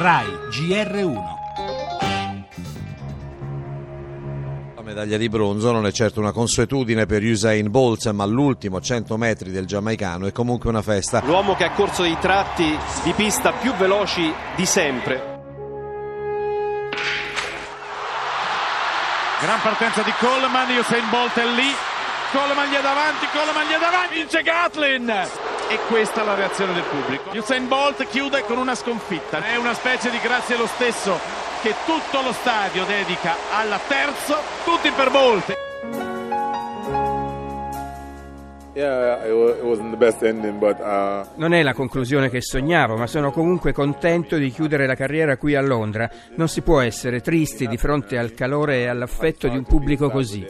RAI GR1 La medaglia di bronzo non è certo una consuetudine per Usain Bolt, ma all'ultimo 100 metri del giamaicano è comunque una festa. L'uomo che ha corso dei tratti di pista più veloci di sempre. Gran partenza di Coleman, Usain Bolt è lì. Coleman gli è davanti, Coleman gli è davanti, vince Gatlin! E questa è la reazione del pubblico. Usain Bolt chiude con una sconfitta. È una specie di grazie lo stesso che tutto lo stadio dedica alla terzo, tutti per Bolt. Uh, Non è la conclusione che sognavo, ma sono comunque contento di chiudere la carriera qui a Londra. Non si può essere tristi di fronte al calore e all'affetto di un pubblico così.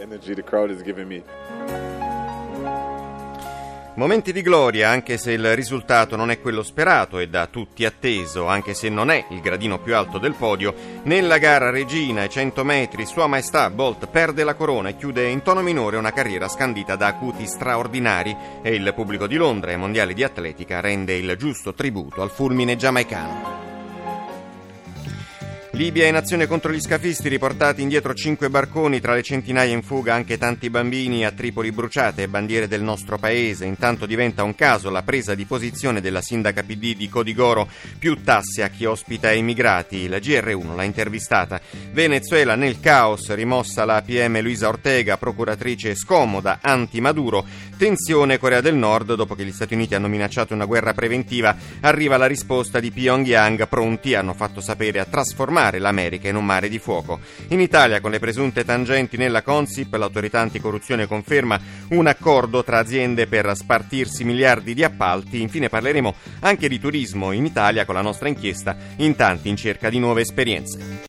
Momenti di gloria, anche se il risultato non è quello sperato e da tutti atteso, anche se non è il gradino più alto del podio, nella gara regina ai 100 metri Sua Maestà Bolt perde la corona e chiude in tono minore una carriera scandita da acuti straordinari e il pubblico di Londra ai mondiali di atletica rende il giusto tributo al fulmine giamaicano. Libia in azione contro gli scafisti, riportati indietro cinque barconi, tra le centinaia in fuga anche tanti bambini a Tripoli bruciate bandiere del nostro paese. Intanto diventa un caso la presa di posizione della sindaca PD di Codigoro, più tasse a chi ospita immigrati. La GR1 l'ha intervistata. Venezuela nel caos, rimossa la PM Luisa Ortega, procuratrice scomoda, anti-Maduro. Tensione Corea del Nord, dopo che gli Stati Uniti hanno minacciato una guerra preventiva, arriva la risposta di Pyongyang, pronti, hanno fatto sapere, a trasformare l'America in un mare di fuoco. In Italia, con le presunte tangenti nella Consip, l'autorità anticorruzione conferma un accordo tra aziende per spartirsi miliardi di appalti. Infine parleremo anche di turismo in Italia con la nostra inchiesta in tanti in cerca di nuove esperienze.